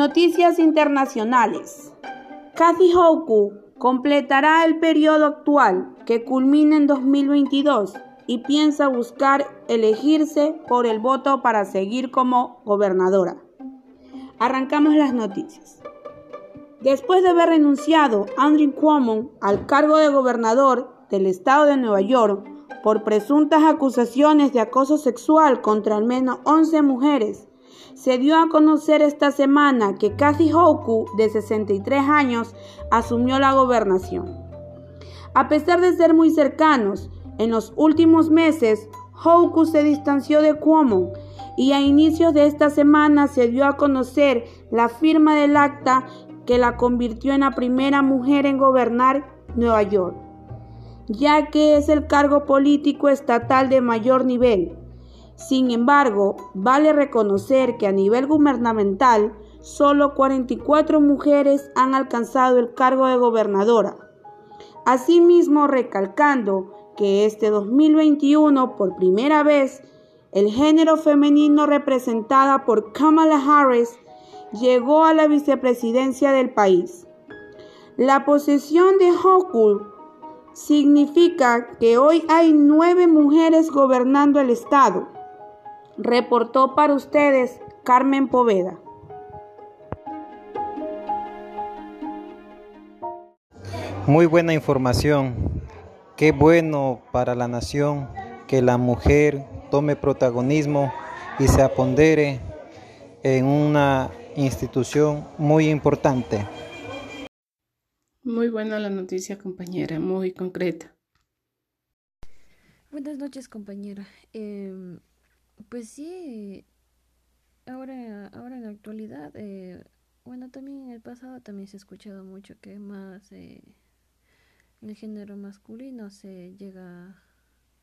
Noticias internacionales. Kathy Hoku completará el periodo actual que culmina en 2022 y piensa buscar elegirse por el voto para seguir como gobernadora. Arrancamos las noticias. Después de haber renunciado Andrew Cuomo al cargo de gobernador del estado de Nueva York por presuntas acusaciones de acoso sexual contra al menos 11 mujeres, se dio a conocer esta semana que Kathy Hoku, de 63 años, asumió la gobernación. A pesar de ser muy cercanos, en los últimos meses, Hoku se distanció de Cuomo y a inicios de esta semana se dio a conocer la firma del acta que la convirtió en la primera mujer en gobernar Nueva York, ya que es el cargo político estatal de mayor nivel. Sin embargo, vale reconocer que a nivel gubernamental, solo 44 mujeres han alcanzado el cargo de gobernadora. Asimismo, recalcando que este 2021 por primera vez el género femenino representada por Kamala Harris llegó a la vicepresidencia del país. La posesión de Hochul significa que hoy hay nueve mujeres gobernando el estado. Reportó para ustedes Carmen Poveda. Muy buena información. Qué bueno para la nación que la mujer tome protagonismo y se apondere en una institución muy importante. Muy buena la noticia, compañera, muy concreta. Buenas noches, compañera. Em, pues sí, ahora, ahora en la actualidad, eh, bueno, también en el pasado también se ha escuchado mucho que más eh, el género masculino se llega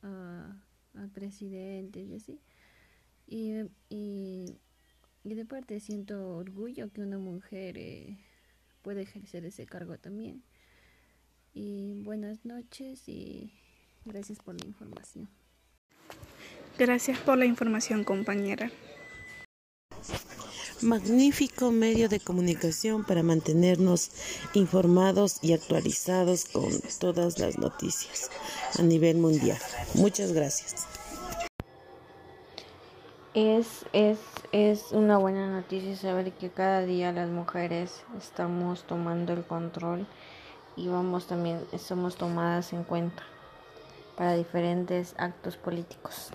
a, a presidente y así. Y, y, de parte siento orgullo que una mujer eh, pueda ejercer ese cargo también. Y buenas noches y gracias por la información. Gracias por la información, compañera magnífico medio de comunicación para mantenernos informados y actualizados con todas las noticias a nivel mundial. Muchas gracias. Es, es, es una buena noticia saber que cada día las mujeres estamos tomando el control y vamos también, somos tomadas en cuenta para diferentes actos políticos.